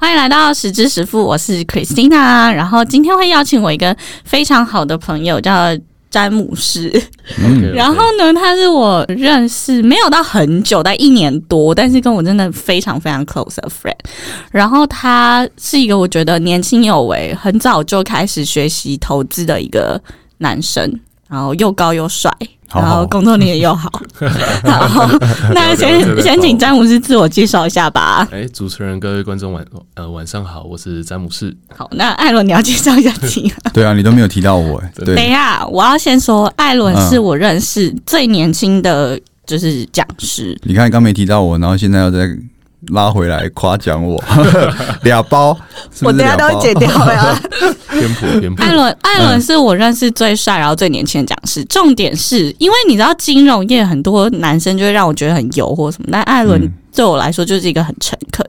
欢迎来到十知十富，我是 Christina。然后今天会邀请我一个非常好的朋友，叫詹姆士。嗯然后呢，他是我认识没有到很久，但一年多，但是跟我真的非常非常 close 的 friend。然后他是一个我觉得年轻有为，很早就开始学习投资的一个男生，然后又高又帅。好然后工作你也又好，好，那先先请詹姆斯自我介绍一下吧。哎，主持人、各位观众晚呃晚上好，我是詹姆斯。好，那艾伦你要介绍一下自己。对啊，你都没有提到我 等一，下，我要先说，艾伦是我认识最年轻的，就是讲师。你看刚没提到我，然后现在要再拉回来夸奖我，俩包，是不我等下？都会剪掉呀。偏颇偏颇艾，伦，艾伦是我认识最帅，然后最年轻的讲师。重点是因为你知道金融业很多男生就会让我觉得很油或什么，但艾伦嗯对我来说就是一个很诚恳，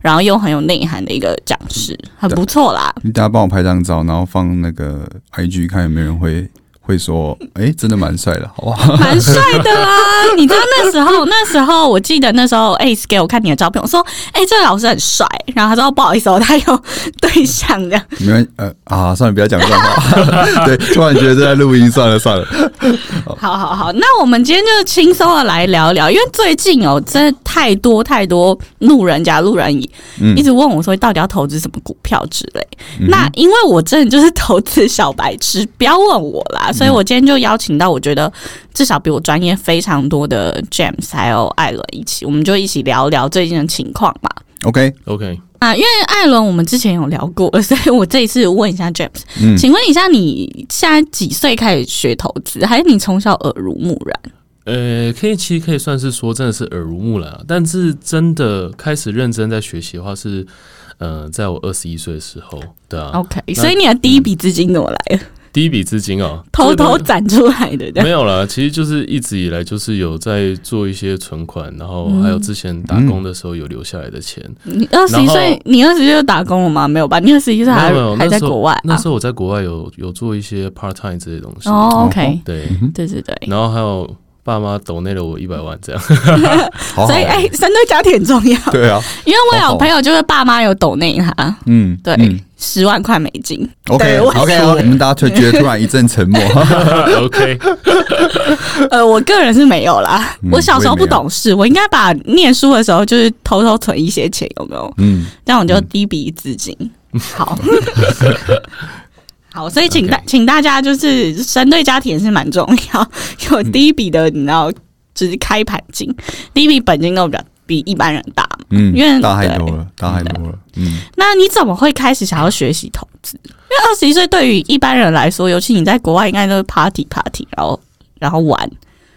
然后又很有内涵的一个讲师，很不错啦。你大家帮我拍张照，然后放那个 IG，看有没有人会会说，哎、真的蛮帅的，好不好？蛮帅的啦！你知道那时候，那时候我记得那时候 Ace 给我看你的照片，我说：“哎、这个老师很帅。”然后他说：“不好意思哦，他有对象这样。没关呃啊，算了，不要讲这种话。对，突然觉得这在录音，算了算了。”好好好，那我们今天就轻松的来聊聊，因为最近哦，真的太多太多路人甲、路人乙嗯。一直问我说，到底要投资什么股票之类。嗯那因为我真的就是投资小白痴，不要问我啦，所以我今天就邀请到我觉得至少比我专业非常多的 James 还有艾伦一起，我们就一起聊聊最近的情况吧。OK，OK，啊，因为艾伦我们之前有聊过，所以我这一次问一下 James，、嗯，请问一下，你现在几岁开始学投资，还是你从小耳濡目染？呃，可以其实可以算是说真的是耳濡目染啊，但是真的开始认真在学习的话是，呃，在我二十一岁的时候，对啊，OK，所以你的第一笔资金怎么来的？第一笔资金哦，偷偷攒出来的，对没有啦，其实就是一直以来就是有在做一些存款，然后还有之前打工的时候有留下来的钱。你二十一岁，你二十一岁就打工了吗？没有吧？你二十一岁还还在国外啊？那时候我在国外有有做一些 part time 这些东西。哦，OK，对，对对对，然后还有爸妈抖内了我一百万这样。所以哎，三对家庭很重要，对啊，因为我有朋友就是爸妈有抖内他，嗯，对嗯，十万块美金，，OK 对我 OK，我们大家就觉得突然一阵沉默，OK，呃，我个人是没有啦。嗯我小时候不懂事，我应该把念书的时候就是偷偷存一些钱，有没有？嗯，这样我就第一笔资金。好，好，所以请大请大家就是生对家庭也是蛮重要，有第一笔的，你知道，就是开盘金，第一笔本金都比较比一般人大嘛。嗯，因为大太多了，大太多了，嗯，那你怎么会开始想要学习投资？因为二十一岁对于一般人来说，尤其你在国外，应该都是 party party，然后然后玩，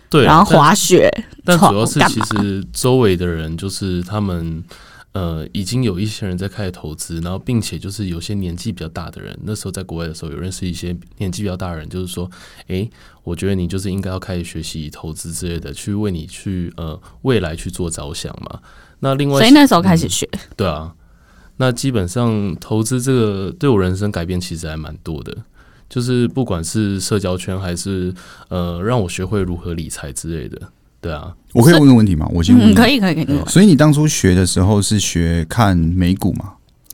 对，然后滑雪，但闯主要是其实周围的人就是他们。呃，已经有一些人在开始投资，然后并且就是有些年纪比较大的人，那时候在国外的时候有认识一些年纪比较大的人，就是说，诶，我觉得你就是应该要开始学习投资之类的，去为你去呃未来去做着想嘛。那另外，所以那时候开始学。对啊，那基本上投资这个对我人生改变其实还蛮多的，就是不管是社交圈还是呃让我学会如何理财之类的，对啊，我可以问个问题吗？我先问嗯，可以可以可以。所以你当初学的时候是学看美股吗？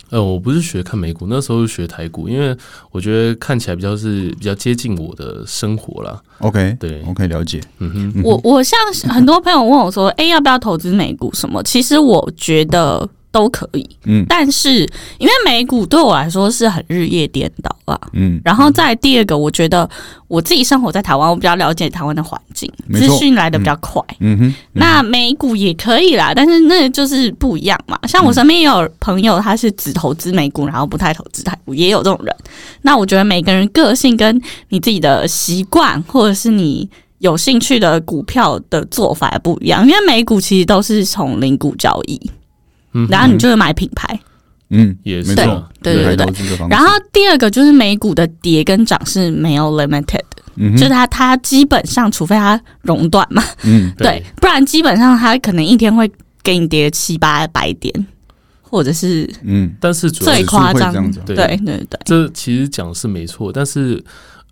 呃，我不是学看美股，那时候是学台股，因为我觉得看起来比较是比较接近我的生活啦。OK，对我可以了解。嗯哼，嗯我我像很多朋友问我说：“哎、要不要投资美股什么？”其实我觉得都可以，嗯但是因为美股对我来说是很日夜颠倒啊。嗯，然后再第二个，我觉得我自己生活在台湾，我比较了解台湾的环境，资讯来的比较快。嗯哼，那美股也可以啦，但是那就是不一样嘛。像我身边也有朋友，他是只投资美股，然后不太投资台股，也有这种人。那我觉得每个人个性跟你自己的习惯，或者是你有兴趣的股票的做法也不一样。因为美股其实都是从零股交易，嗯然后你就会买品牌。嗯，也是，对对对对然后第二个就是美股的跌跟涨是没有 limited，的、嗯，就是它它基本上除非它熔断嘛，嗯。对，不然基本上它可能一天会给你跌七八百点，或者是嗯，但是主要是最夸张对对对，这其实讲是没错，但是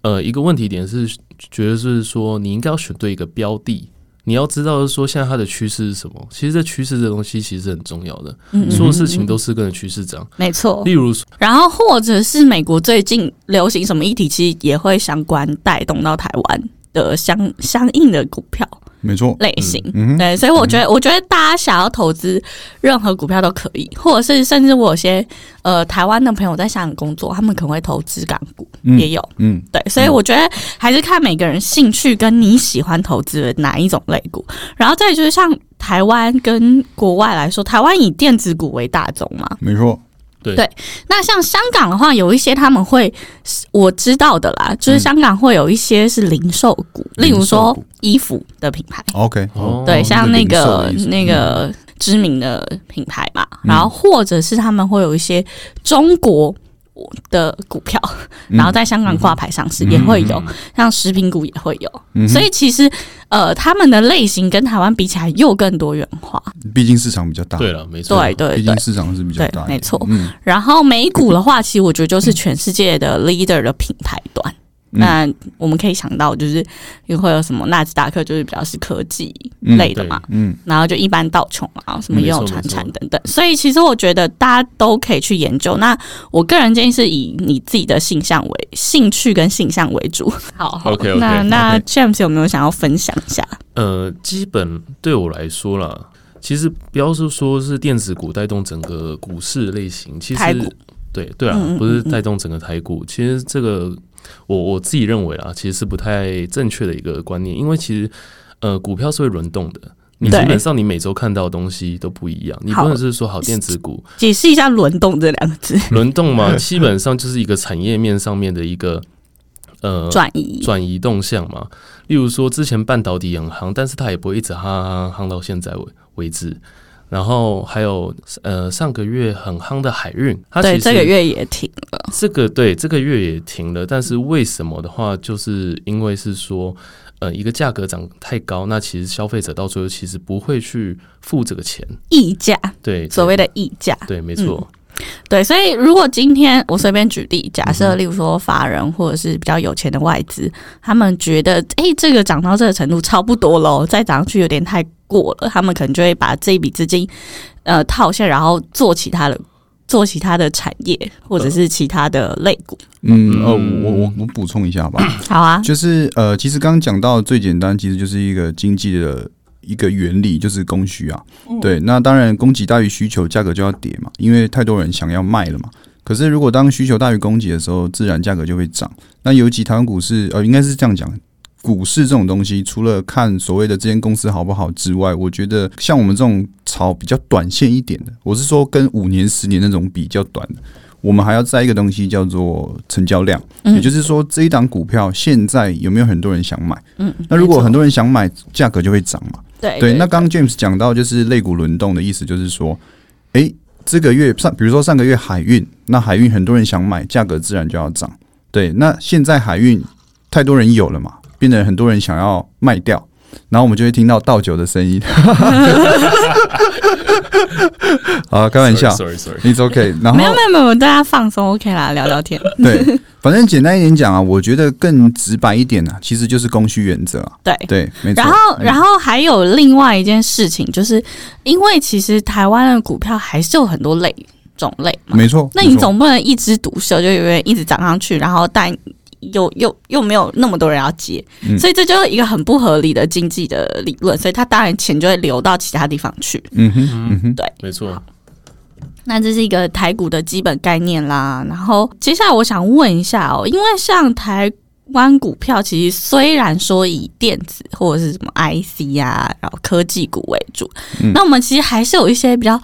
呃，一个问题点是觉得是说你应该要选对一个标的，你要知道是说现在它的趋势是什么。其实这趋势这东西其实很重要的，嗯所有事情都是跟着趋势涨。没错例。如，然后或者是美国最近流行什么议题，其实也会相关带动到台湾的相相应的股票没错，类型。对，所以我觉得，我觉得大家想要投资任何股票都可以，或者是甚至我有些呃台湾的朋友在香港工作，他们可能会投资港股，嗯也有。嗯，对，所以我觉得还是看每个人兴趣跟你喜欢投资的哪一种类股，然后再就是像台湾跟国外来说，台湾以电子股为大宗嘛，没错，对。对那像香港的话，有一些他们会我知道的啦，就是香港会有一些是零售股，例如说衣服的品牌，OK，哦。对，像那个那个知名的品牌嘛，嗯。然后或者是他们会有一些中国的股票，嗯。然后在香港挂牌上市嗯。也会有，像食品股也会有，所以其实呃，他们的类型跟台湾比起来又更多元化。毕竟市场比较大，对了，没错，对对对。毕竟。市场是比较大没错。嗯，然后美股的话，其实我觉得就是全世界的 leader 的品牌端。嗯那我们可以想到，就是也会有什么纳斯达克，就是比较是科技嗯类的嘛，嗯，然后就一般道琼啊，什么也有传产等等。所以其实我觉得大家都可以去研究。那我个人建议是以你自己的性向为兴趣跟性向为主。好那那 James 有没有想要分享一下？呃，基本对我来说啦，其实不要是说是电子股带动整个股市类型，其实对对啊嗯嗯，不是带动整个台股。其实这个我我自己认为啊，其实是不太正确的一个观念，因为其实呃，股票是会轮动的。你基本上你每周看到的东西都不一样，你好不能是说好电子股解释一下“轮动”这两个字，轮动嘛，基本上就是一个产业面上面的一个呃转移。转移动向嘛。例如说，之前半导体很夯，但是它也不会一直夯夯夯到现在为为止。然后还有呃，上个月很夯的海运，它其对，实这个月也停了。这个对这个月也停了，但是为什么的话，就是因为是说，呃，一个价格涨太高，那其实消费者到最后其实不会去付这个钱，溢价，对，所谓的溢价。对，没错，对，所以如果今天我随便举例，假设嗯例如说法人或者是比较有钱的外资，他们觉得诶这个涨到这个程度差不多喽，再涨上去有点太过了，他们可能就会把这一笔资金呃套现，然后做其他的。做其他的产业，或者是其他的类股，嗯，呃，我我我补充一下吧，好啊，就是呃，其实刚刚讲到最简单，其实就是一个经济的一个原理，就是供需啊。对，那当然供给大于需求，价格就要跌嘛，因为太多人想要卖了嘛。可是如果当需求大于供给的时候，自然价格就会涨。那尤其台湾股市，呃，应该是这样讲。股市这种东西，除了看所谓的这间公司好不好之外，我觉得像我们这种炒比较短线一点的，我是说跟五年、十年那种比较短的，我们还要在一个东西叫做成交量。嗯也就是说，这一档股票现在有没有很多人想买？嗯，那如果很多人想买，价格就会涨嘛。对对，那刚刚 James 讲到就是肋骨轮动的意思，就是说，诶，这个月上，比如说上个月海运，那海运很多人想买，价格自然就要涨。对，那现在海运太多人有了嘛，变得很多人想要卖掉，然后我们就会听到倒酒的声音。好，开玩笑 sorry sorry，，It's OK。然后没有没有没有，大家放松 OK 啦，聊聊天。对，反正简单一点讲啊，我觉得更直白一点啊，其实就是供需原则啊。对，对，没错。然后，嗯然后还有另外一件事情，就是因为其实台湾的股票还是有很多类种类嘛，没错，那你总不能一枝独秀，就永远一直涨上去，然后但又又又没有那么多人要接，嗯。所以这就是一个很不合理的经济的理论，所以他当然钱就会流到其他地方去。嗯哼，嗯哼。对，没错，那这是一个台股的基本概念啦。然后接下来我想问一下哦，因为像台湾股票，其实虽然说以电子或者是什么 IC 啊，然后科技股为主，嗯。那我们其实还是有一些比较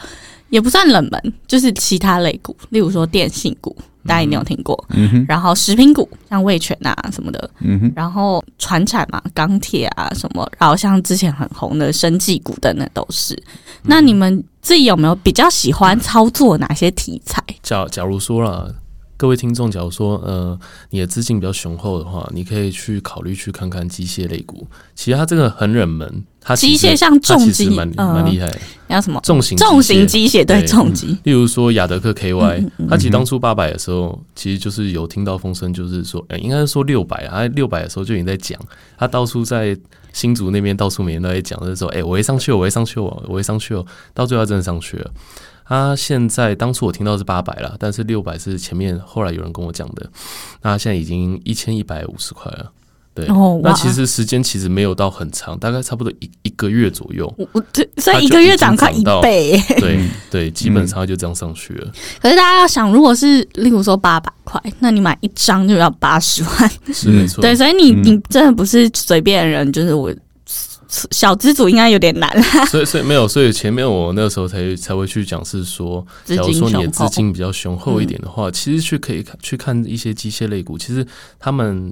也不算冷门，就是其他类股，例如说电信股，大家一定有听过，嗯哼，然后食品股，像味全啊什么的，嗯哼，然后船产嘛，钢铁啊什么，然后像之前很红的生技股等等都是。那你们自己有没有比较喜欢操作哪些题材？假假如说啦，各位听众，假如说呃你的资金比较雄厚的话，你可以去考虑去看看机械类股。其实它这个很冷门，它机械像重机蛮嗯蛮厉害的。要什么重型重型机械？对，重机。例如说亚德克 KY，、它其实当初八百的时候，其实就是有听到风声，就是说，呃、应该是说六百啊，六百的时候就已经在讲，它到处在新竹那边到处每天都在讲，就是说，哎、我会上去哦，我会上去我，我会上去哦，到最后他真的上去了。他现在当初我听到是八百了，但是六百是前面后来有人跟我讲的，那他现在已经一千一百五十块了。对，那其实时间其实没有到很长，大概差不多一一个月左右。我我这所以一个月涨快一倍耶。对 对，基本上就这样上去了。可是大家要想，如果是例如说八百块，那你买一张就要八十万。是没错。对，所以你嗯你真的不是随便人，就是我小资主应该有点难啦。所以，所以没有，所以前面我那时候才才会去讲，是说，资假如说你的资金比较雄厚一点的话，其实去可以看去看一些机械类股，其实他们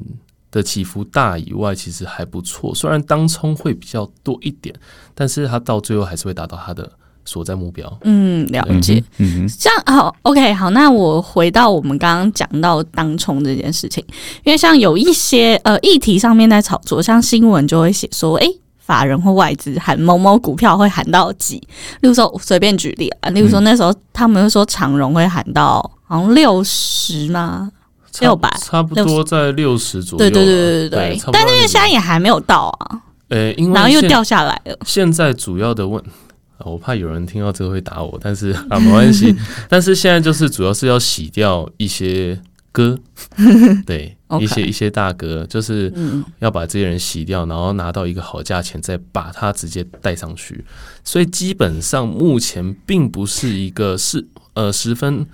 的起伏大以外，其实还不错。虽然当冲会比较多一点，但是它到最后还是会达到它的所在目标。嗯，了解。嗯哼，这样好，OK，好，那我回到我们刚刚讲到当冲这件事情，因为像有一些呃议题上面在炒作，像新闻就会写说，诶，法人或外资喊某某股票会喊到几，例如说我随便举例啊，例如说那时候他们会说长荣会喊到好像六十吗？差600差不多在六十左右了。对对对对对对但是因为在现在也还没有到啊，呃，因为然后又掉下来了。现在主要的问，啊我怕有人听到这个会打我，但是 啊没关系。但是现在就是主要是要洗掉一些歌，对一些一些大哥，就是嗯，要把这些人洗掉，然后拿到一个好价钱，再把它直接带上去。所以基本上目前并不是一个是呃十分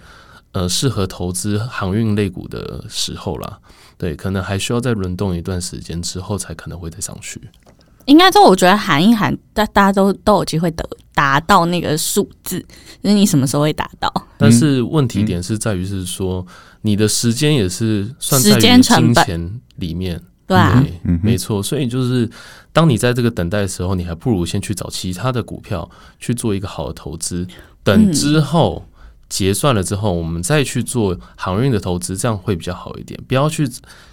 呃适合投资航运类股的时候啦。对，可能还需要再轮动一段时间之后，才可能会再上去。应该说我觉得喊一喊，大大家都都有机会得达到那个数字，就是你什么时候会达到？但是问题点是在于是说，你的时间也是算在金钱里面，对啊，对，嗯没错。所以就是当你在这个等待的时候，你还不如先去找其他的股票去做一个好的投资，等之后。结算了之后，我们再去做航运的投资，这样会比较好一点。不要去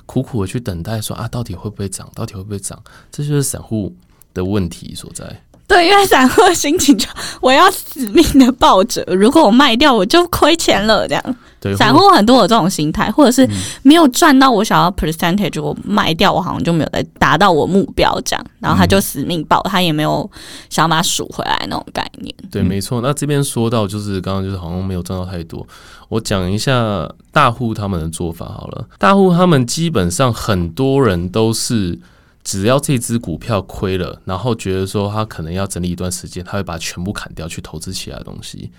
苦苦的去等待说啊，到底会不会涨？到底会不会涨？这就是散户的问题所在。对，因为散户心情就我要死命的抱着，如果我卖掉我就亏钱了，这样。对，散户很多有这种心态，或者是没有赚到我想要 percentage，我卖掉我好像就没有再达到我目标这样，然后他就死命抱，他也没有想要把它数回来那种概念。对，没错。那这边说到就是刚刚就是好像没有赚到太多，我讲一下大户他们的做法好了。大户他们基本上很多人都是只要这只股票亏了，然后觉得说他可能要整理一段时间，他会把它全部砍掉去投资其他东西。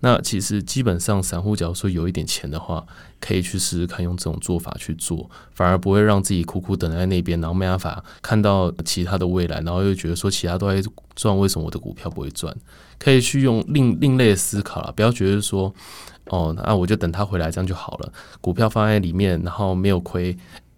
那其实基本上散户假如说有一点钱的话，可以去试试看用这种做法去做，反而不会让自己苦苦等在那边，然后没办法看到其他的未来，然后又觉得说其他都在赚，为什么我的股票不会赚？可以去用另 另类的思考了，不要觉得说哦，那我就等他回来这样就好了，股票放在里面，然后没有亏，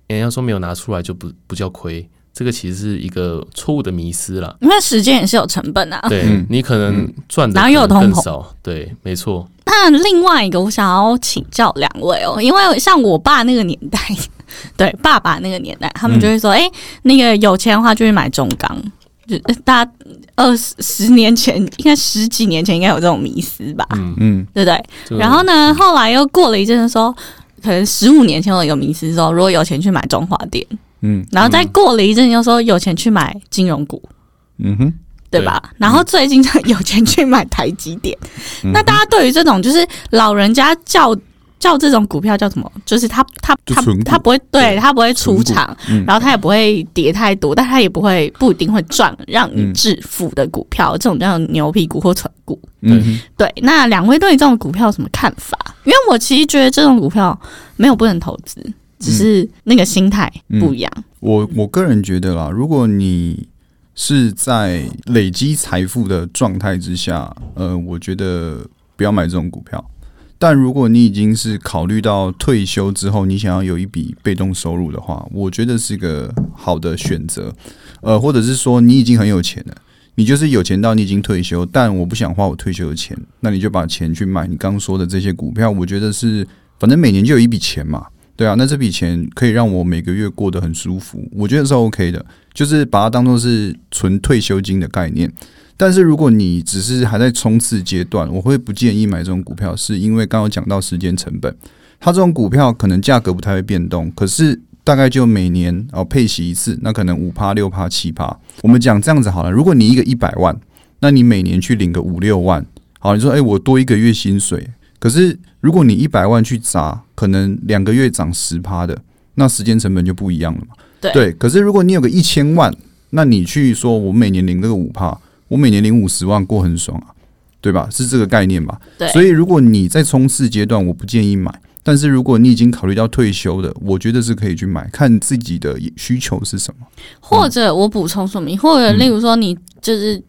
人家说没有拿出来就不不叫亏。这个其实是一个错误的迷思啦，因为时间也是有成本啊。对、嗯。你可能赚的然后又有通膨？少，对，没错，那另外一个，我想要请教两位哦，因为像我爸那个年代，对爸爸那个年代，他们就会说，哎、那个有钱的话就去买中钢，就呃大家二十十年前，应该十几年前应该有这种迷思吧，嗯，嗯。对不对？然后呢，后来又过了一阵子说，可能十五年前有一个迷思说，如果有钱去买中华电，嗯然后再过了一阵又说有钱去买金融股。嗯哼，对吧？然后最近就有钱去买台积电。嗯那大家对于这种就是老人家叫叫这种股票叫什么？就是他他他他不会对对他不会出场，嗯然后他也不会跌太多，但他也不会不一定会赚让你嗯致富的股票，这种叫牛皮股或存股。嗯对，那两位对于这种股票有什么看法？因为我其实觉得这种股票没有不能投资，只是那个心态不一样。我我个人觉得啦，如果你是在累积财富的状态之下，呃，我觉得不要买这种股票。但如果你已经是考虑到退休之后，你想要有一笔被动收入的话，我觉得是个好的选择。呃，或者是说你已经很有钱了，你就是有钱到你已经退休，但我不想花我退休的钱，那你就把钱去买你刚刚说的这些股票，我觉得是反正每年就有一笔钱嘛，对啊，那这笔钱可以让我每个月过得很舒服，我觉得是 OK 的，就是把它当做是纯退休金的概念。但是如果你只是还在冲刺阶段，我会不建议买这种股票，是因为刚刚讲到时间成本，它这种股票可能价格不太会变动，可是大概就每年哦配息一次，那可能五趴、六趴、七趴。我们讲这样子好了，如果你一个一百万，那你每年去领个五六万，好，你说诶，我多一个月薪水，可是如果你一百万去砸，可能两个月涨十趴的，那时间成本就不一样了嘛。对对，可是如果你有个一千万，那你去说我每年领这个五趴，我每年领五十万过很爽啊，对吧？是这个概念吧？对，所以如果你在冲刺阶段，我不建议买。但是如果你已经考虑到退休的，我觉得是可以去买，看自己的需求是什么。或者我补充说明，或者例如说你就是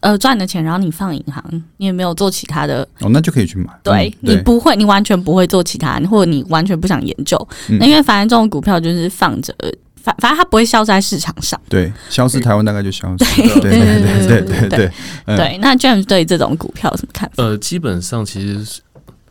呃赚的钱，然后你放银行，你也没有做其他的，哦，那就可以去买。对嗯你不会，你完全不会做其他，或者你完全不想研究，嗯那因为反正这种股票就是放着，反反正它不会消失在市场上。对消失台湾大概就消失。对对对对对对对，那 James 对这种股票有什么看法？呃，基本上其实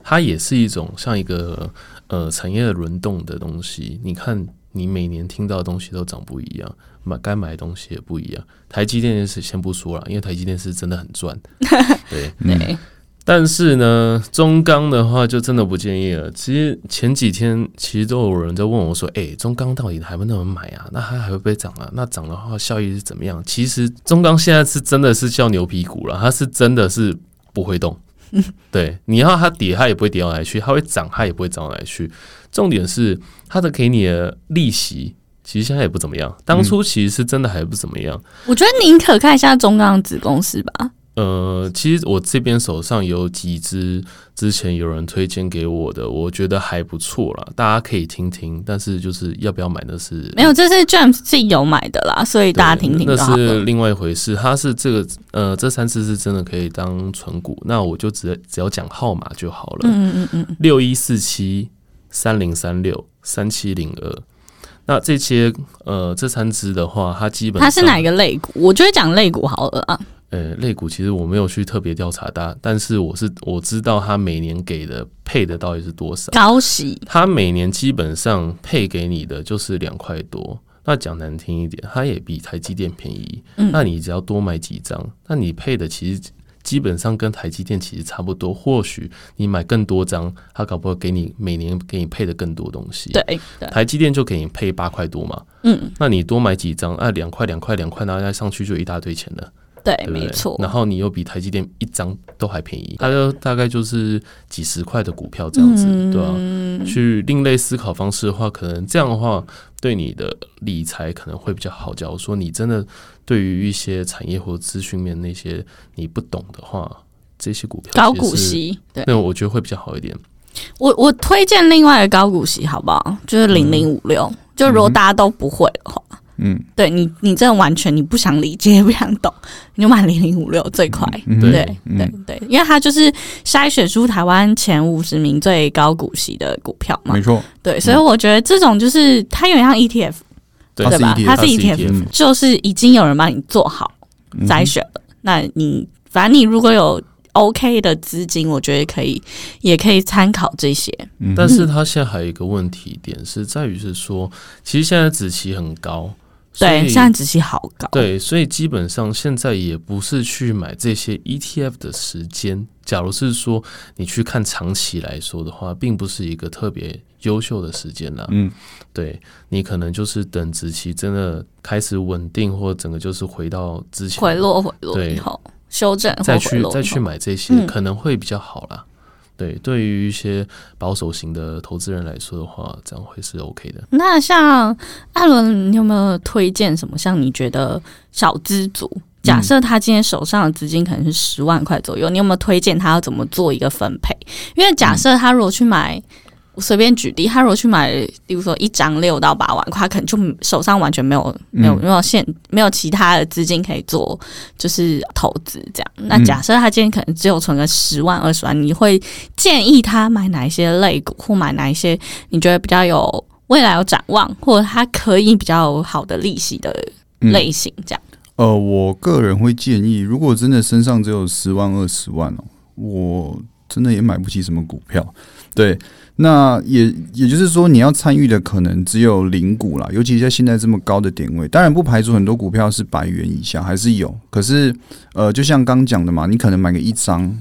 它也是一种像一个呃产业的轮动的东西。你看，你每年听到的东西都长不一样，买该买的东西也不一样。台积电是先不说了，因为台积电是真的很赚，对，但是呢，中钢的话就真的不建议了。其实前几天其实都有人在问我说：“诶，中钢到底还不能买啊？那它还会不会涨啊？那涨的话效益是怎么样？”其实中钢现在是真的是叫牛皮股了，它是真的是不会动。对，你要它跌，它也不会跌到哪里去；它会涨，它也不会涨到哪里去。重点是它的给你的利息，其实现在也不怎么样。当初其实是真的还不怎么样。我觉得宁可看一下中钢子公司吧。呃，其实我这边手上有几支之前有人推荐给我的，我觉得还不错啦，大家可以听听。但是就是要不要买那是没有，这是 James 自己有买的啦，所以大家听听那。是另外一回事。它是这个呃，这三只是真的可以当存股，那我就只只要讲号码就好了。嗯嗯嗯嗯，六一四七三零三六三七零二。那这些呃这三只的话，它基本它是哪一个类股？我觉得讲类股好了啊。呃，类股其实我没有去特别调查它，但是我是我知道它每年给的配的到底是多少。高息，它每年基本上配给你的就是两块多。那讲难听一点，它也比台积电便宜。嗯那你只要多买几张，那你配的其实基本上跟台积电其实差不多。或许你买更多张，它搞不好给你每年给你配的更多东西。台积电就给你配八块多嘛，嗯，那你多买几张，啊，两块两块两块，然后再上去就一大堆钱了。对，对不对？没错。然后你又比台积电一张都还便宜，它就大概就是几十块的股票这样子，嗯对吧、去另类思考方式的话，可能这样的话对你的理财可能会比较好。假如说你真的对于一些产业或资讯面那些你不懂的话，这些股票高股息，对那我觉得会比较好一点。我我推荐另外的高股息好不好？就是零零五六，就如果大家都不会的话，嗯对你你真的完全你不想理解也不想懂，你就买零零五六最快。嗯对对嗯对对，因为它就是筛选出台湾前五十名最高股息的股票嘛没。错，对，所以我觉得这种就是它有点像 ETF，对对吧？它是 ETF，ETF 就是已经有人帮你做好嗯筛选了。那你反正你如果有 OK 的资金，我觉得可以，也可以参考这些。嗯但是它现在还有一个问题点是在于是说，其实现在子期很高，所对，现在子息好高。对，所以基本上现在也不是去买这些 ETF 的时间。假如是说你去看长期来说的话，并不是一个特别优秀的时间啦。嗯对你可能就是等子期真的开始稳定，或整个就是回到之前回落回落对以后修正再去再去买这些，嗯可能会比较好啦。对，对于一些保守型的投资人来说的话，这样会是 OK 的。那像艾伦，你有没有推荐什么？像你觉得小资族，假设他今天手上的资金可能是十万块左右，你有没有推荐他要怎么做一个分配？因为假设他如果去买，我随便举例，他如果去买，比如说一张六到八万块，他可能就手上完全没有没有嗯没有现没有其他的资金可以做，就是投资这样。那嗯假设他今天可能只有存个十万二十万，你会建议他买哪一些类股，或买哪一些你觉得比较有未来有展望，或者他可以比较好的利息的嗯类型这样？呃，我个人会建议，如果真的身上只有十万二十万哦，我真的也买不起什么股票。对，那也也就是说，你要参与的可能只有零股啦，尤其在现在这么高的点位，当然不排除很多股票是百元以下还是有，可是呃，就像刚讲的嘛，你可能买个一张，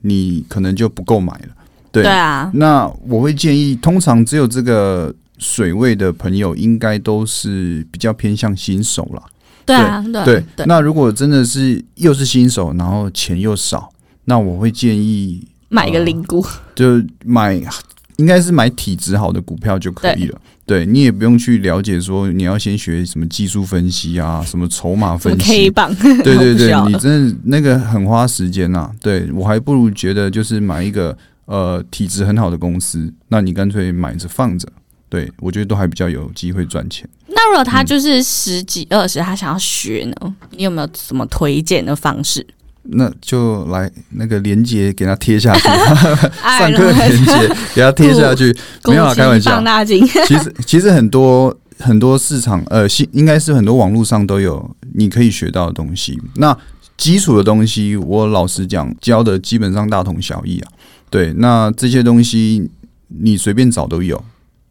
你可能就不够买了。对对啊，那我会建议，通常只有这个水位的朋友，应该都是比较偏向新手啦。对啊，对啊对，对，那如果真的是又是新手，然后钱又少，那我会建议买个零股，就买，应该是买体质好的股票就可以了。对你也不用去了解说你要先学什么技术分析啊，什么筹码分 K 析。棒，对对对 你真的那个很花时间呐、对我还不如觉得就是买一个呃体质很好的公司，那你干脆买着放着。对我觉得都还比较有机会赚钱。那如果他就是十几二十，他想要学呢，你有没有什么推荐的方式？那就来那个链接给他贴下去，哎 上课链接给他贴下去。没有啊开玩笑 其实其实很多很多市场呃，新应该是很多网络上都有你可以学到的东西。那基础的东西，我老实讲教的基本上大同小异啊。对，那这些东西你随便找都有，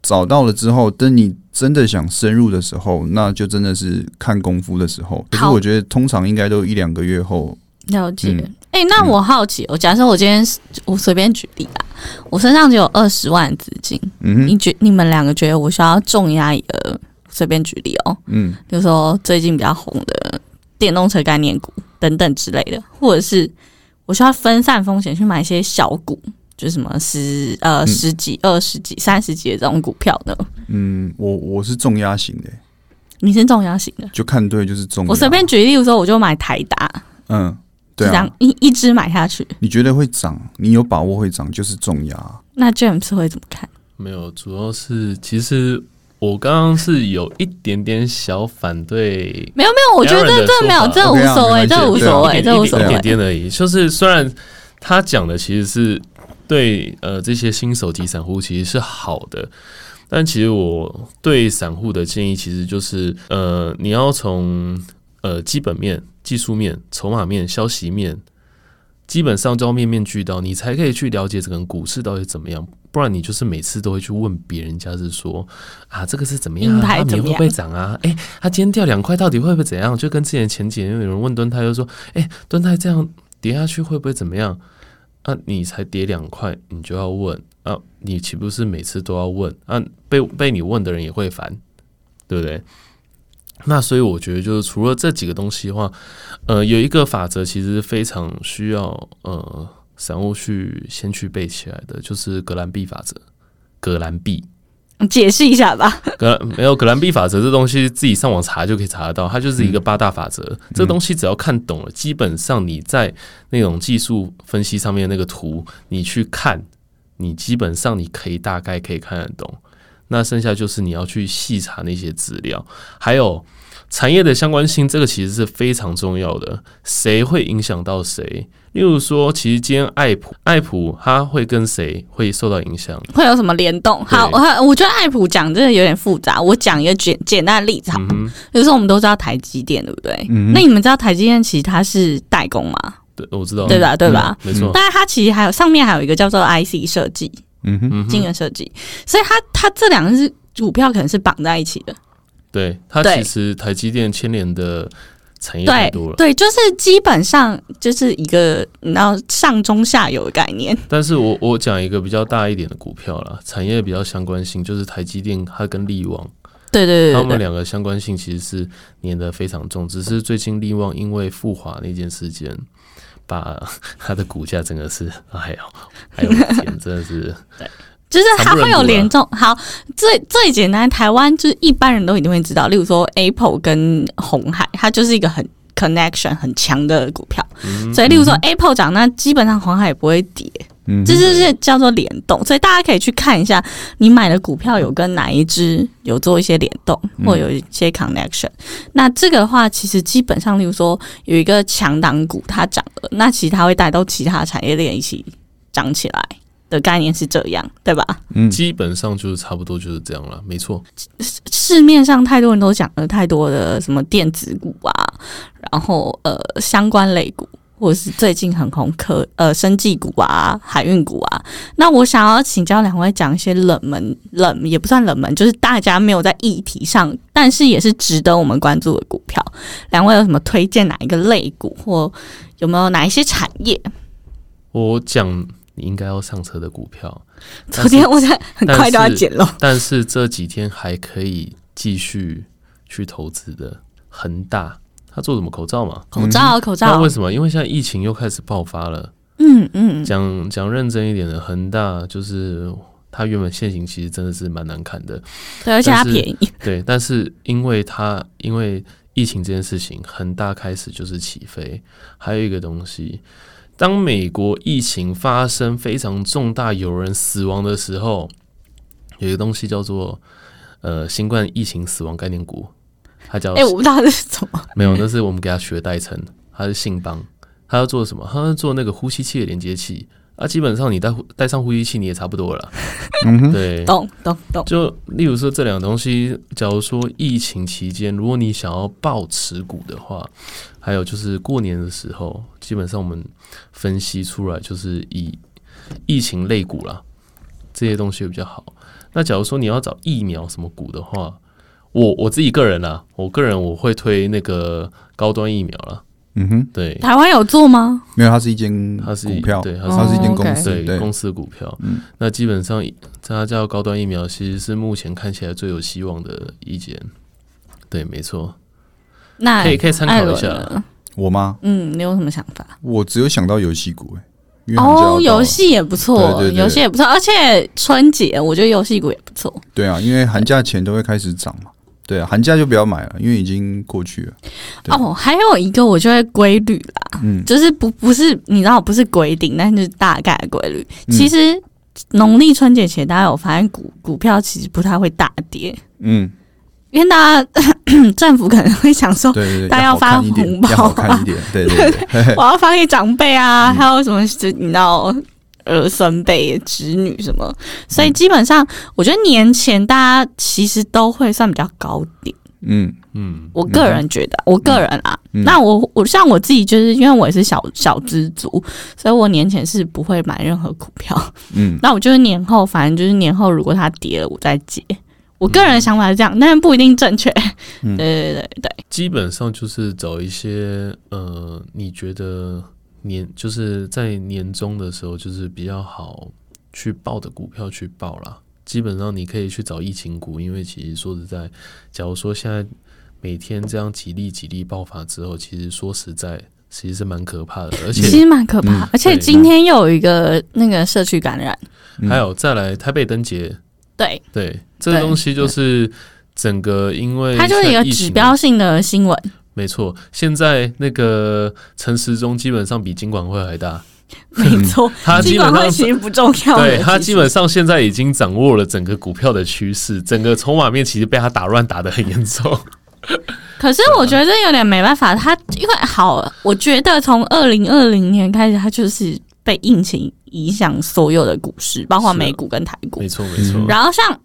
找到了之后，等你真的想深入的时候，那就真的是看功夫的时候。可是我觉得通常应该都一两个月后，了解嗯。哎、那我好奇，我假设我今天是我随便举例啊，我身上只有二十万资金，嗯你觉你们两个觉得我需要重压一个？随便举例哦，嗯，比如说最近比较红的电动车概念股等等之类的，或者是我需要分散风险去买一些小股，就是什么十呃嗯十几、二十几、三十几的这种股票呢？嗯，我我是重压型的、你是重压型的，就看对就是重。我随便举例，的时候我就买台达，嗯，对啊，一一只买下去，你觉得会涨，你有把握会涨，就是重压。那 James 会怎么看？没有，主要是其实我刚刚是有一点点小反对没有没有，我觉得这没有，这无所谓，这无所谓，这无所谓一点。点而已。就是虽然他讲的其实是对呃这些新手级散户其实是好的，但其实我对散户的建议其实就是呃你要从呃基本面、技术面、筹码面、消息面。基本上都要面面俱到，你才可以去了解整个股市到底怎么样。不然你就是每次都会去问别人家是说啊，这个是怎么样、啊？它明会不会涨啊？诶，它今天掉两块，到底会不会怎样？就跟之前前几年有人问敦泰，就说，诶，敦泰这样跌下去会不会怎么样？啊，你才跌两块，你就要问啊？你岂不是每次都要问啊？被被你问的人也会烦，对不对？那所以我觉得，就是除了这几个东西的话，呃，有一个法则其实非常需要呃散户去先去背起来的，就是格兰币法则。格兰币，解释一下吧。格兰没有格兰币法则这东西，自己上网查就可以查得到。它就是一个八大法则。这东西只要看懂了，基本上你在那种技术分析上面那个图，你去看，你基本上你可以大概可以看得懂。那剩下就是你要去细查那些资料，还有产业的相关性，这个其实是非常重要的。谁会影响到谁？例如说，其实今天爱普，爱普它会跟谁会受到影响？会有什么联动？好，对我我觉得爱普讲真的有点复杂，我讲一个简简单的例子好比如说我们都知道台积电，对不对？嗯那你们知道台积电其实它是代工吗？对，我知道，对吧？对吧？没错，但是它其实还有上面还有一个叫做 IC 设计、嗯哼，晶圆设计，所以它它这两个是股票可能是绑在一起的。对，它其实台积电牵连的产业太多了。对，就是基本上就是一个你知道上中下游的概念。但是我我讲一个比较大一点的股票啦，产业比较相关性，就是台积电它跟力旺，对对对他们两个相关性其实是粘得非常重，只是最近力旺因为富华那件事件，把它的股价整个是，哎呦，哎呦我的天，真的是，就是它会有联动。好，最最简单，台湾就是一般人都一定会知道，例如说 Apple 跟红海，它就是一个很 connection 很强的股票。嗯所以，例如说 Apple 涨，那基本上红海也不会跌，嗯哼，这就是叫做联动。所以大家可以去看一下，你买的股票有跟哪一只有做一些联动，嗯或有一些 connection。那这个的话，其实基本上，例如说有一个强档股它涨了，那其实它会带动其他产业链一起涨起来的概念是这样，对吧？嗯基本上就是差不多就是这样了，没错。市面上太多人都讲了太多的什么电子股啊，然后呃相关类股或者是最近很红科呃生技股啊、海运股啊。那我想要请教两位讲一些冷门冷也不算冷门，就是大家没有在议题上，但是也是值得我们关注的股票。两位有什么推荐哪一个类股，或有没有哪一些产业？我讲你应该要上车的股票，昨天我在很快都要但是减了。但是这几天还可以继续去投资的恒大，他做什么口罩嘛？口罩，口罩那为，什么？因为现在疫情又开始爆发了。嗯嗯，讲讲认真一点的，恒大就是它原本现行其实真的是蛮难看的，对，而且它但是便宜，对。但是因为它因为疫情这件事情，恒大开始就是起飞。还有一个东西，当美国疫情发生非常重大、有人死亡的时候，有一个东西叫做呃新冠疫情死亡概念股，它叫哎、我不知道他是什么。没有，那是我们给他取的代称，他是信邦，他要做什么？他要做那个呼吸器的连接器啊。基本上你带带上呼吸器，你也差不多了啦。嗯哼，对，懂懂懂，就例如说这两个东西，假如说疫情期间，如果你想要爆持股的话，还有就是过年的时候，基本上我们分析出来就是以疫情类股啦，这些东西会比较好。那假如说你要找疫苗什么股的话，我我自己个人啊，我个人我会推那个高端疫苗了。嗯哼，对，台湾有做吗？没有，它是一间它是股票，对它是一间公司，对，公司的股票，嗯那基本上它叫高端疫苗，其实是目前看起来最有希望的一间。对，没错，那可以可以参考一下。呢我吗？嗯，你有什么想法？我只有想到游戏股，哎，哦，了游戏也不错，游戏也不错，而且春节我觉得游戏股也不错。对啊，因为寒假前都会开始涨嘛。对啊，寒假就不要买了，因为已经过去了。哦，还有一个我就会规律啦，嗯，就是不不是你知道不是规定，但是大概的规律。嗯。其实农历春节前，大家有发现股股票其实不太会大跌，嗯，因为大家 政府可能会想说，对对对，大家要发红包要好看一点，对对对，我要发给长辈嗯。啊，还有什么是你知道儿孙辈、侄女什么，所以基本上我觉得年前大家其实都会算比较高点。嗯嗯，我个人觉得，我个人啊，嗯那我我像我自己，就是因为我也是小小资族，所以我年前是不会买任何股票。嗯 那我就是年后，反正就是年后如果它跌了，我再接。我个人的想法是这样，但是不一定正确。嗯 对对对对，基本上就是找一些呃，你觉得年就是在年终的时候，就是比较好去报的股票去报啦。基本上你可以去找疫情股，因为其实说实在，假如说现在每天这样几例几例爆发之后，其实说实在，其实是蛮可怕的。而且其实蛮可怕。嗯而且今天又有一个那个社区感染，嗯还有再来台北灯节，对，对这个东西就是整个因为它就是一个指标性的新闻。没错，现在那个陈时中基本上比金管会还大，没错，他基本上尽管会其实不重要的。对他基本上现在已经掌握了整个股票的趋势，整个筹码面其实被他打乱打的很严重。可是我觉得这有点没办法，他因为好，我觉得从二零二零年开始，他就是被疫情影响所有的股市，包括美股跟台股没。错，没错。然后像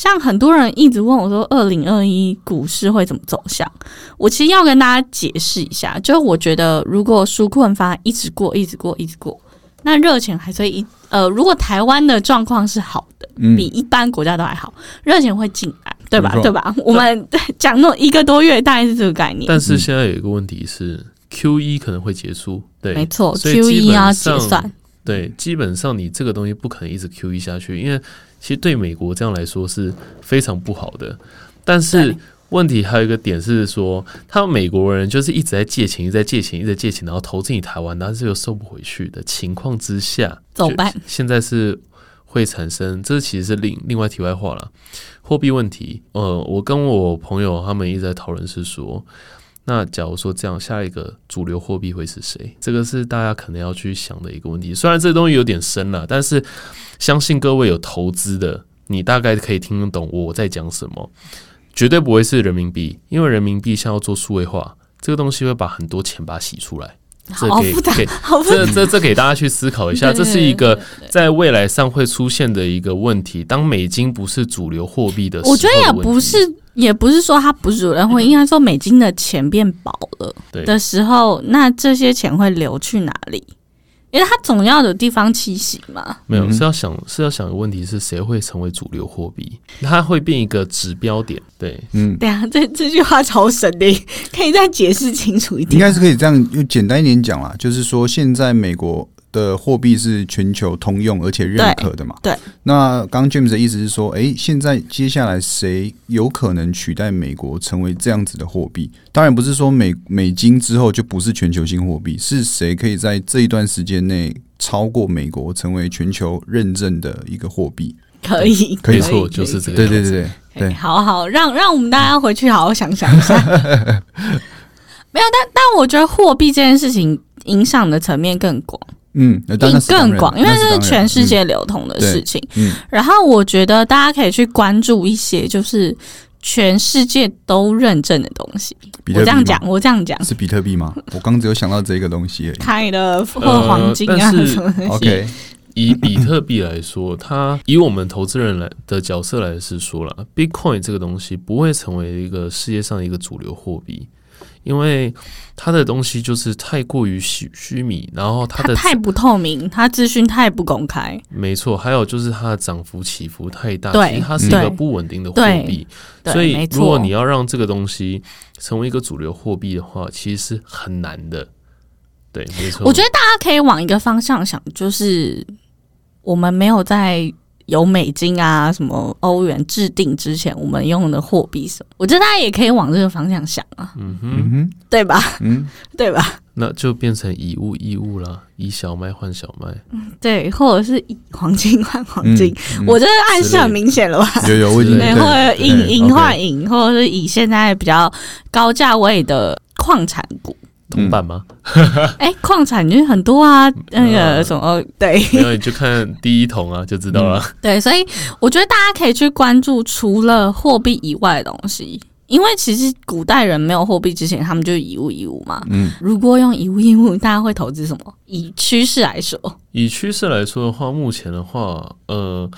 像很多人一直问我说，二零二一股市会怎么走向？我其实要跟大家解释一下，就是我觉得如果纾困方案一直过，一直过，一直过，那热钱还是会一呃，如果台湾的状况是好的，嗯比一般国家都还好，热钱会进来，对吧对吧？我们讲那种一个多月，大概是这个概念。但是现在有一个问题是，Q 一可能会结束，对，没错，Q 一要结上算，对，基本上你这个东西不可能一直 Q 一下去，因为其实对美国这样来说是非常不好的。但是问题还有一个点是说，他们美国人就是一直在借钱，一直在借钱，一直在借钱，然后投资你台湾，但是又收不回去的情况之下，怎么办现在是会产生，这其实是另另外题外话了。货币问题，呃，我跟我朋友他们一直在讨论是说，那假如说这样，下一个主流货币会是谁？这个是大家可能要去想的一个问题。虽然这东西有点深了，但是相信各位有投资的，你大概可以听得懂我在讲什么。绝对不会是人民币，因为人民币像要做数位化，这个东西会把很多钱把它洗出来。这给给。这这这给大家去思考一下，这是一个在未来上会出现的一个问题。当美金不是主流货币的时候我觉得也的问题不是也不是说它不是主人会，应该说美金的钱变薄了对的时候，那这些钱会流去哪里？因为它总要有地方栖息嘛。没有嗯是要想是要想的问题是谁会成为主流货币？它会变一个指标点，对，嗯，对啊，这这句话超神的，可以再解释清楚一点应。该是可以这样用简单一点讲啦，就是说现在美国的货币是全球通用而且认可的嘛。对。那刚刚 James 的意思是说，诶，现在接下来谁有可能取代美国成为这样子的货币？当然不是说美美金之后就不是全球性货币，是谁可以在这一段时间内超过美国，成为全球认证的一个货币？可以，可以没错，就是这个。对对对对好好让让我们大家回去好好想想一下。没有，但但我觉得货币这件事情影响的层面更广，嗯，那当然是更广，因为这是全世界流通的事情。嗯，然后我觉得大家可以去关注一些就是全世界都认证的东西。比特币吗我这样讲，我这样讲，是比特币吗？我刚只有想到这个东西而已。开的或呃黄金啊什么的。OK，以比特币来说，它以我们投资人来的角色来是说了，Bitcoin 这个东西不会成为一个世界上的一个主流货币，因为它的东西就是太过于虚虚拟，然后它的太不透明，它资讯太不公开。没错，还有就是它的涨幅起伏太大，对其实它是一个不稳定的货币，所以如果你要让这个东西成为一个主流货币的话，其实是很难的。对，没错。我觉得大家可以往一个方向想，就是我们没有在有美金啊、什么欧元制定之前，我们用的货币什么，我觉得大家也可以往这个方向想啊，嗯哼，对吧？嗯，对吧？那就变成以物易物了，以小麦换小麦。嗯对，或者是以黄金换黄金，嗯我这个暗示很明显了吧？有有，我已经对，或者以银银换银，或者是以现在比较高价位的矿产股。铜板吗？哎、矿产就是很多啊，那个嗯什么，对没有，你就看第一桶啊，就知道了。对，所以我觉得大家可以去关注除了货币以外的东西，因为其实古代人没有货币之前，他们就以物易物嘛。嗯如果用以物易物，大家会投资什么？以趋势来说，以趋势来说的话，目前的话，呃，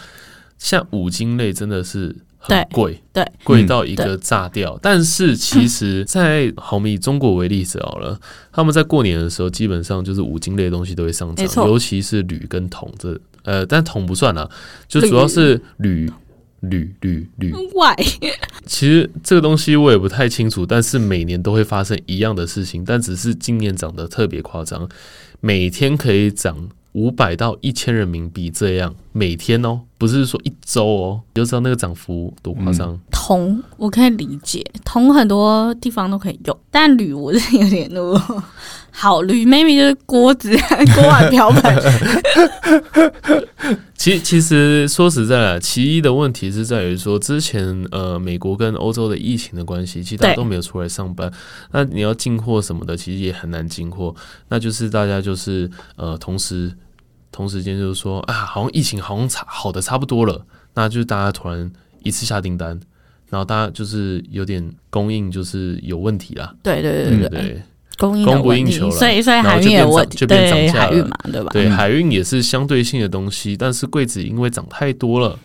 像五金类真的是很贵，对，贵到一个炸掉。但是其实，在好我们以中国为例子好了，他们在过年的时候，基本上就是五金类的东西都会上涨，尤其是铝跟铜这，呃，但铜不算啦，就主要是铝。铝铝铝，外 其实这个东西我也不太清楚，但是每年都会发生一样的事情，但只是今年涨得特别夸张，每天可以涨五百到一千人民币这样，每天哦，不是说一周哦，你就知道那个涨幅多夸张。铜我可以理解，铜很多地方都可以用，但铝我是有点弱个好铝，maybe 就是锅子、锅碗瓢盆。其其实说实在的，其一的问题是在于说，之前呃美国跟欧洲的疫情的关系，其实大家都没有出来上班，那你要进货什么的，其实也很难进货。那就是大家就是呃同时同时间就是说啊，好像疫情好像差好的差不多了，那就是大家突然一次下订单，然后大家就是有点供应就是有问题啦，对对对对对？供应供不应求了所以所以海运有问题，就变对涨价了海运嘛，对吧？对，嗯。海运也是相对性的东西，但是柜子因为涨太多了，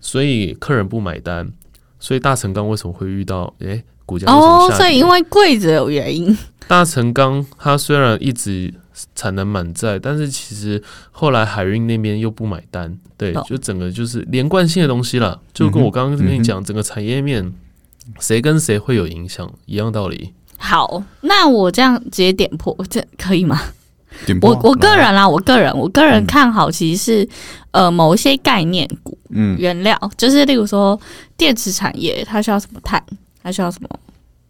所以客人不买单，所以大成钢为什么会遇到诶股价为什么哦，下所以因为柜子有原因，大成钢它虽然一直产能满载，但是其实后来海运那边又不买单，对懂，就整个就是连贯性的东西了，就跟我刚刚跟你讲，整个产业面谁跟谁会有影响一样道理。好，那我这样直接点破，这可以吗？点破啊我我个人啦，我个人我个人嗯。看好，其实是呃某一些概念股嗯。原料，就是例如说电池产业，它需要什么碳，它需要什么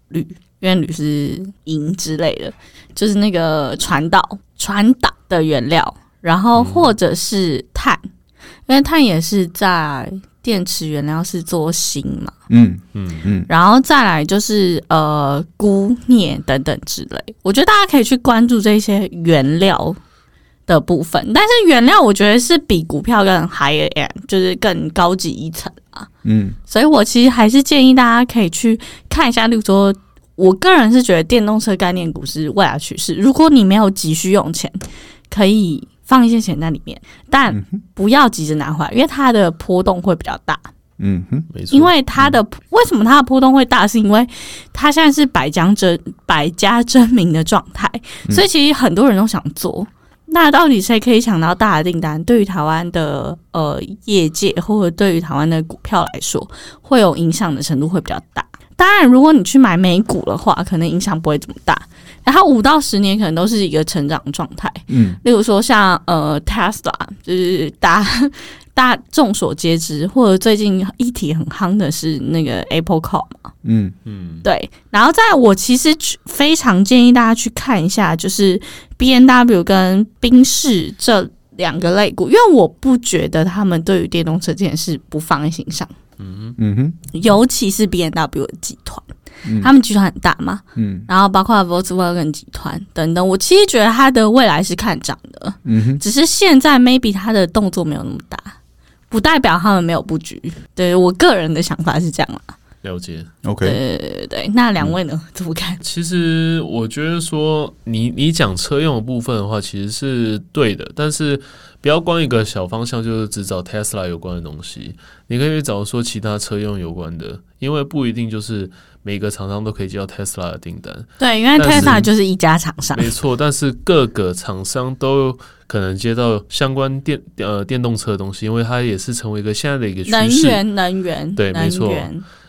铝，因为铝是银之类的，就是那个传导传导的原料，然后嗯。或者是碳，因为碳也是在电池原料是做锌嘛，嗯嗯，嗯然后再来就是呃钴、镍等等之类，我觉得大家可以去关注这些原料的部分，但是原料我觉得是比股票更 higher end，就是更高级一层啊。嗯所以我其实还是建议大家可以去看一下，例如说，我个人是觉得电动车概念股是未来趋势。如果你没有急需用钱，可以放一些钱在里面，但不要急着拿回来，因为它的波动会比较大。嗯哼，没错，因为它的、为什么它的波动会大，是因为它现在是百家争百家争鸣的状态，所以其实很多人都想做。那到底谁可以抢到大的订单？对于台湾的呃业界，或者对于台湾的股票来说，会有影响的程度会比较大。当然，如果你去买美股的话，可能影响不会这么大。然后五到十年可能都是一个成长状态。嗯，例如说像呃 Tesla，就是大家大家众所皆知，或者最近议题很夯的是那个 Apple Car 嘛，嗯。嗯，对。然后在我其实去非常建议大家去看一下，就是 B N W 跟宾士这两个类股，因为我不觉得他们对于电动车这件事不放在心上，嗯哼，尤其是 B N W 的集团，嗯他们集团很大嘛，嗯然后包括 Volkswagen 集团等等，我其实觉得它的未来是看涨的。嗯哼，只是现在 maybe 它的动作没有那么大，不代表他们没有布局。对我个人的想法是这样啦。了解。，OK，对对对对，那两位呢？怎么看？其实我觉得说，你你讲车用的部分的话，其实是对的，但是不要光一个小方向，就是只找 Tesla 有关的东西，你可以找说其他车用有关的，因为不一定就是每个厂商都可以接到 Tesla 的订单，对，因为 Tesla 就是一家厂商。没错，但是各个厂商都可能接到相关电呃电动车的东西，因为它也是成为一个现在的一个能趋势。源，能源，能对没错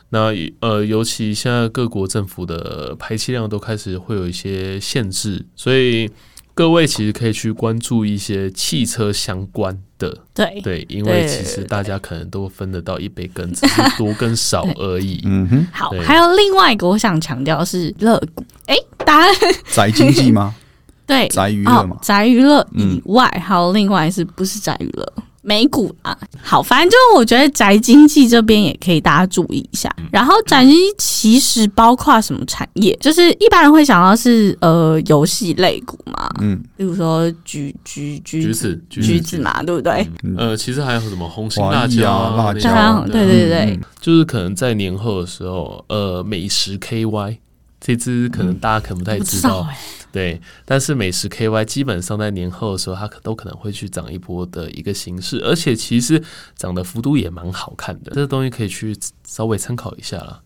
那呃，尤其现在各国政府的排气量都开始会有一些限制，所以各位其实可以去关注一些汽车相关的，对对，因为其实大家可能都分得到一杯羹，只是多跟少而已。嗯哼，好，对还有另外一个我想强调是乐谷。哎，答案宅经济吗？对，宅娱乐哦嘛，宅娱乐以嗯外，还有另外是不是宅娱乐？美股啊，好，反正就是我觉得宅经济这边也可以大家注意一下。嗯。然后宅经济其实包括什么产业？就是一般人会想到是呃游戏类股嘛，嗯。比如说橘橘橘橘子，橘橘子嘛，对不对？嗯。呃，其实还有什么红心辣椒啊辣椒对对对就是可能在年后的时候，呃，美食 KY 这支可能大家可能不太知道，知道哎、对，但是美食 KY 基本上在年后的时候，它可都可能会去涨一波的一个形式，而且其实涨的幅度也蛮好看的，这个东西可以去稍微参考一下啦。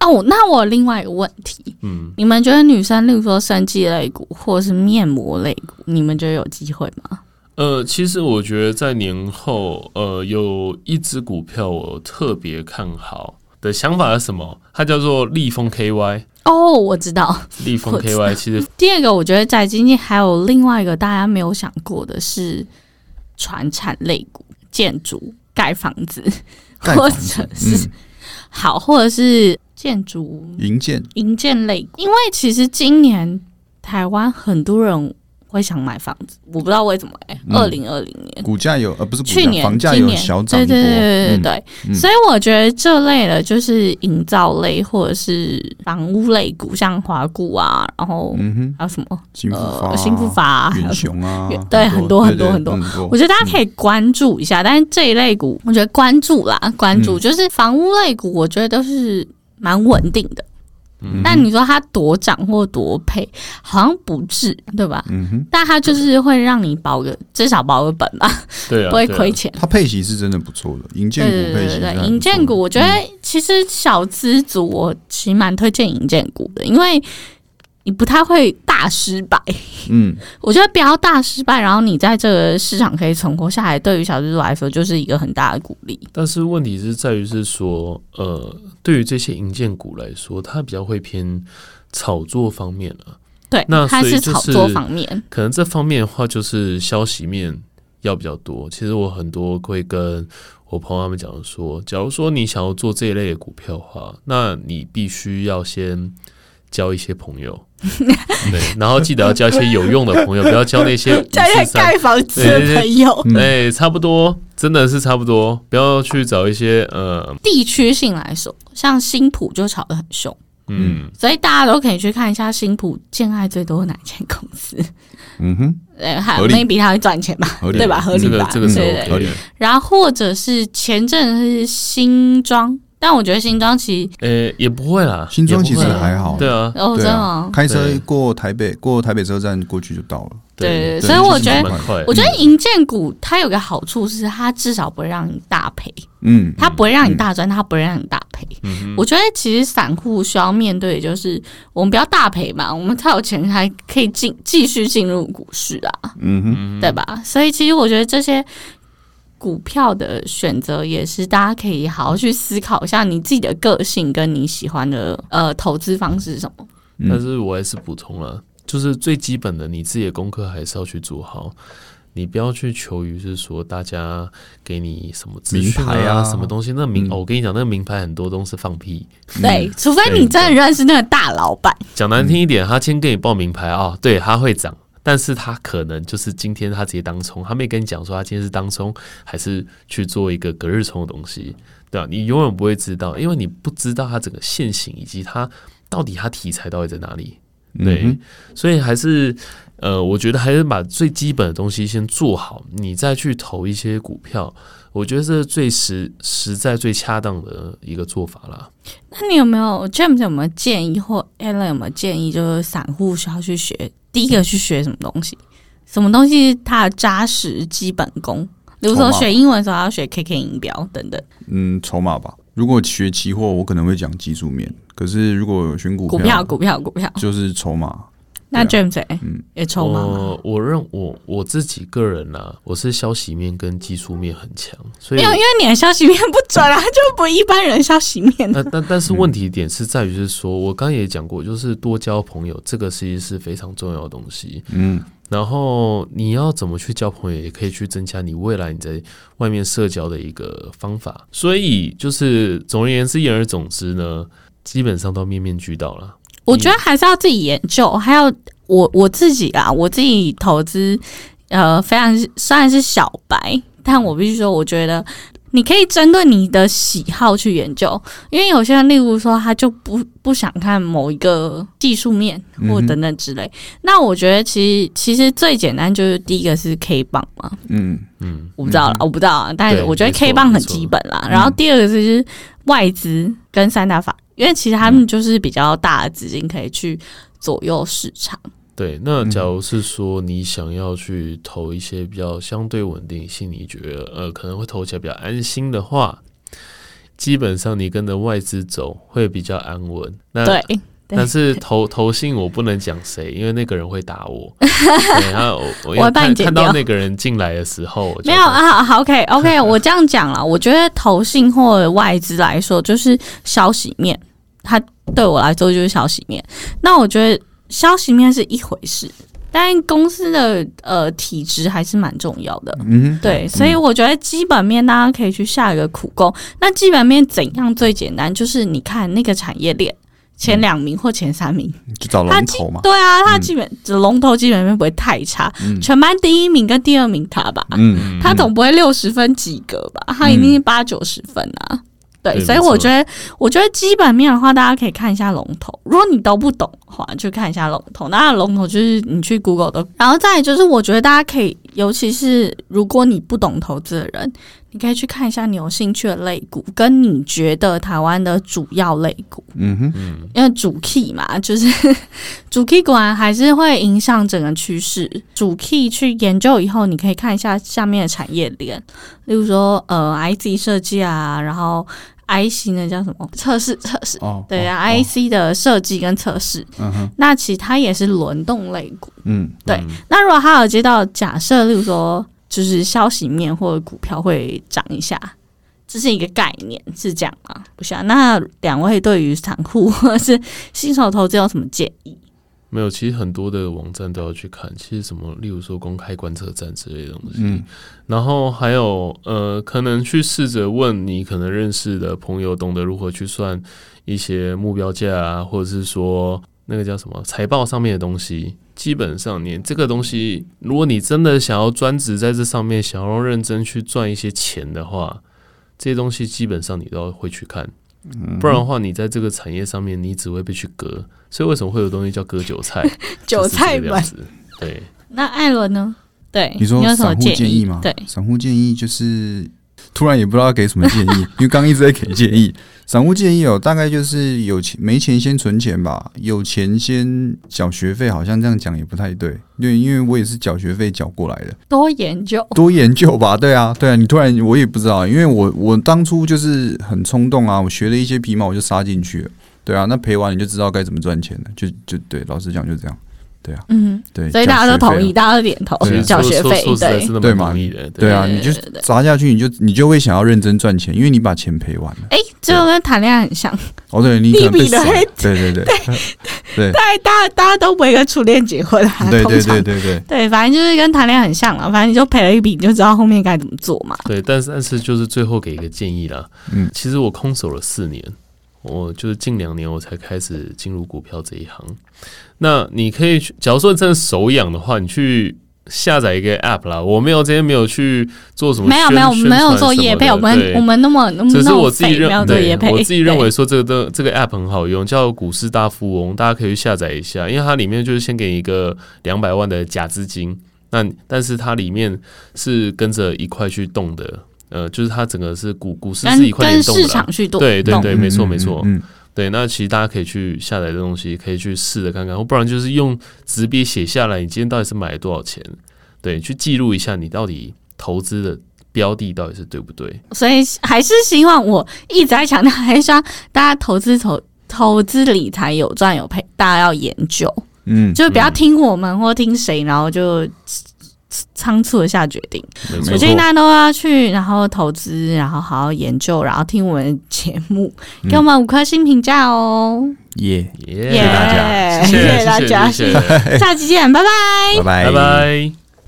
哦，那我另外一个问题，嗯，你们觉得女生，例如说生技类股或者是面膜类股，你们觉得有机会吗？呃，其实我觉得在年后，呃，有一只股票我特别看好的想法是什么？它叫做立丰 KY。哦，我知道。立丰我知道 KY 其实第二个，我觉得在今天还有另外一个大家没有想过的是，传产类股、建筑、盖房子，或盖房子者是、嗯好，或者是建筑、营建，营建类股。因为其实今年台湾很多人会想买房子，我不知道为什么哎、嗯。二零二零年。股价有呃不是去年、房价今年。有小涨对，对对对对所以我觉得这类的就是营造类或者是房屋类股，像华固啊，然后嗯哼，还有什么呃新富法啊，远雄啊，对很多很多很多。我觉得大家可以关注一下，但是这一类股，我觉得关注啦，关注、嗯。就是房屋类股，我觉得都是蛮稳定的。嗯但你说它多涨或多配，好像不至，对吧？嗯哼，但它就是会让你保个至少保个本吧，对啊，不会亏钱。它配息是真的不错的，银建股配息对对对银建股，我觉得嗯其实小资族我其实蛮推荐银建股的，因为你不太会大失败。嗯 我觉得不要大失败，然后你在这个市场可以存活下来，对于小资族来说就是一个很大的鼓励。但是问题是在于是说，呃，对于这些银建股来说，它比较会偏炒作方面啊。对，那它是炒作方面。可能这方面的话，就是消息面要比较多。其实我很多会跟我朋友他们讲说，假如说你想要做这一类的股票的话，那你必须要先交一些朋友，对，然后记得要交一些有用的朋友，不要交那些 五在盖房子的朋友，嗯。哎、差不多，真的是差不多，不要去找一些呃，地区性来说，像新浦就吵得很凶，嗯，所以大家都可以去看一下新浦建爱最多的哪间公司，嗯哼，呃，还合理。maybe 它会赚钱吧，合理。对吧？合理吧？这个这个是对对 OK 对。的，然后或者是前阵是新庄但我觉得新庄其实呃，也不会啦，新庄其实还好，对啊，哦，真的对啊，？开车过台北，过台北车站过去就到了。对，对所以我觉得。我觉得银建股它有个好处是，它至少不会让你大赔，嗯，它不会让你大赚，它不会让你大赔。嗯我觉得其实散户需要面对的就是，我们不要大赔嘛，我们才有钱还可以进继续进入股市啊，嗯，哼，对吧？所以其实我觉得这些股票的选择也是大家可以好好去思考一下你自己的个性跟你喜欢的呃投资方式是什么。嗯。但是我还是补充了，就是最基本的，你自己的功课还是要去做好。你不要去求于是说大家给你什么资讯名牌啊。什么东西，那名、嗯。哦我跟你讲，那个名牌很多都是放屁。对，除非你真的认识那个大老板，讲难听一点，他先给你报名牌啊、对，他会涨，但是他可能就是今天他直接当冲，他没跟你讲说他今天是当冲还是去做一个隔日冲的东西，对吧、你永远不会知道，因为你不知道它整个线型以及它到底它题材到底在哪里。对，嗯所以还是呃，我觉得还是把最基本的东西先做好，你再去投一些股票，我觉得这是最实实在、最恰当的一个做法啦。那你有没有 James 有没有建议，或 Alan 有没有建议，就是散户需要去学第一个去学什么东西？什么东西它的扎实基本功？比如说学英文的时候要学 KK 音标等等，嗯，筹码吧。如果学期货，我可能会讲技术面，可是如果选股股票、股票、股票。就是筹码。那对 James 欸嗯也抽吗？我我认我我自己个人啦、我是消息面跟技术面很强，所以没有，因为你的消息面不准啊，就不一般人消息面。但但但是问题点是在于是说，我刚刚也讲过，就是多交朋友，这个其实是非常重要的东西。嗯然后你要怎么去交朋友，也可以去增加你未来你在外面社交的一个方法。所以就是总而言之，言而总之呢，基本上都面面俱到了。我觉得还是要自己研究，还有我我自己啊，我自己投资，呃，非常虽然是小白，但我必须说，我觉得你可以针对你的喜好去研究，因为有些人，例如说，他就不不想看某一个技术面或等等之类。那我觉得其实其实最简单就是第一个是 K 棒嘛，嗯。嗯，我不知道啦，我不知道啊，但是我觉得 K 棒很基本啦。然后第二个就是外资跟三大法，因为其实他们就是比较大的资金可以去左右市场。对。那假如是说你想要去投一些比较相对稳定性，你觉得呃可能会投起来比较安心的话，基本上你跟着外资走会比较安稳。那但是投投信我不能讲谁，因为那个人会打我。对，他我我我会帮你看看到那个人进来的时候，没有啊，好，OK OK，我这样讲了，我觉得投信或者外资来说，就是消息面，它对我来说就是消息面。那我觉得消息面是一回事，但公司的呃体质还是蛮重要的。嗯，对，所以我觉得基本面大家可以去下一个苦功。那基本面怎样最简单？就是你看那个产业链前两名或前三名，就找龙头嘛。对啊，他基本这龙头基本面不会太差，嗯全班第一名跟第二名他吧，嗯他总不会六十分及格吧？他一定是八九十分啊。对，所以我觉得，我觉得基本面的话，大家可以看一下龙头。如果你都不懂的话，就看一下龙头。那龙头就是你去 Google 的，然后再就是，我觉得大家可以，尤其是如果你不懂投资的人，你可以去看一下你有兴趣的类股，跟你觉得台湾的主要类股。嗯哼，嗯，因为主 key 嘛，就是 主 key 果然还是会影响整个趋势。主 key 去研究以后，你可以看一下下面的产业链，例如说呃 IC 设计啊，然后 IC 那叫什么测试测试，哦，对啊、哦 i c 的设计跟测试，嗯哼，那其实它也是轮动类股。嗯对嗯那如果他有接到假设，例如说就是消息面或者股票会涨一下，这是一个概念，是这样吗？不是啊。那两位对于散户或者是新手投资有什么建议？没有，其实很多的网站都要去看，其实什么，例如说公开观测站之类的东西，嗯然后还有呃，可能去试着问你可能认识的朋友，懂得如何去算一些目标价啊，或者是说那个叫什么财报上面的东西。基本上，你这个东西，如果你真的想要专职在这上面，想要认真去赚一些钱的话，这些东西基本上你都要会去看。不然的话，你在这个产业上面，你只会被去割。所以为什么会有东西叫割韭菜？韭菜们。对，那艾伦呢？对，你说有什么散户建议吗？对，散户建议就是突然也不知道给什么建议，因为刚刚一直在给建议。散户建议哦，大概就是有钱没钱先存钱吧，有钱先缴学费，好像这样讲也不太对，因为因为我也是缴学费缴过来的，多研究。多研究吧，对啊，对啊，你突然我也不知道，因为我我当初就是很冲动啊，我学了一些皮毛我就杀进去了，对啊，那赔完你就知道该怎么赚钱了，就就对，老实讲就这样，对啊，嗯，对，所以大家都同意，大家都点头对啊缴学费对。对嘛同意的。对。啊，你就对对对。砸下去，你就你就会想要认真赚钱，因为你把钱赔完了。哎，这个跟谈恋爱很像，哦，对你可能被甩利比的黑，对对对。对大家大家大家都不会跟初恋结婚啊，对对对对对，对，反正就是跟谈恋爱很像了，反正你就赔了一笔，你就知道后面该怎么做嘛。对，但是但是就是最后给一个建议啦。嗯。其实我空手了四年，我就是近两年我才开始进入股票这一行。那你可以去，假如说你真的手痒的话，你去下载一个 app 啦。我没有今天没有去做什么，没有没有，没有做业业配，我们我们那么那么只是我自己认为没有做对业配，我自己认为说这个的 这个 app 很好用，叫股市大富翁，大家可以去下载一下，因为它里面就是先给你一个两百万的假资金，那但是它里面是跟着一块去动的，呃，就是它整个是股股市是跟一块跟市联动的啦。场去对对对，没错嗯没错，嗯，对，那其实大家可以去下载这东西，可以去试着看看，或不然就是用纸笔写下来，你今天到底是买了多少钱，对，去记录一下你到底投资的标的到底是对不对。所以还是希望我一直在强调，还是希望大家投资投投资理财有赚有赔，大家要研究，嗯，就是不要听我们或听谁，然后就仓促的下决定。没错。没错我建议大家都要去，然后投资，然后好好研究，然后听我们的节目，嗯。给我们五颗星评价哦。耶，耶谢谢大家，谢谢，大家。下期见，拜拜。拜拜。拜拜。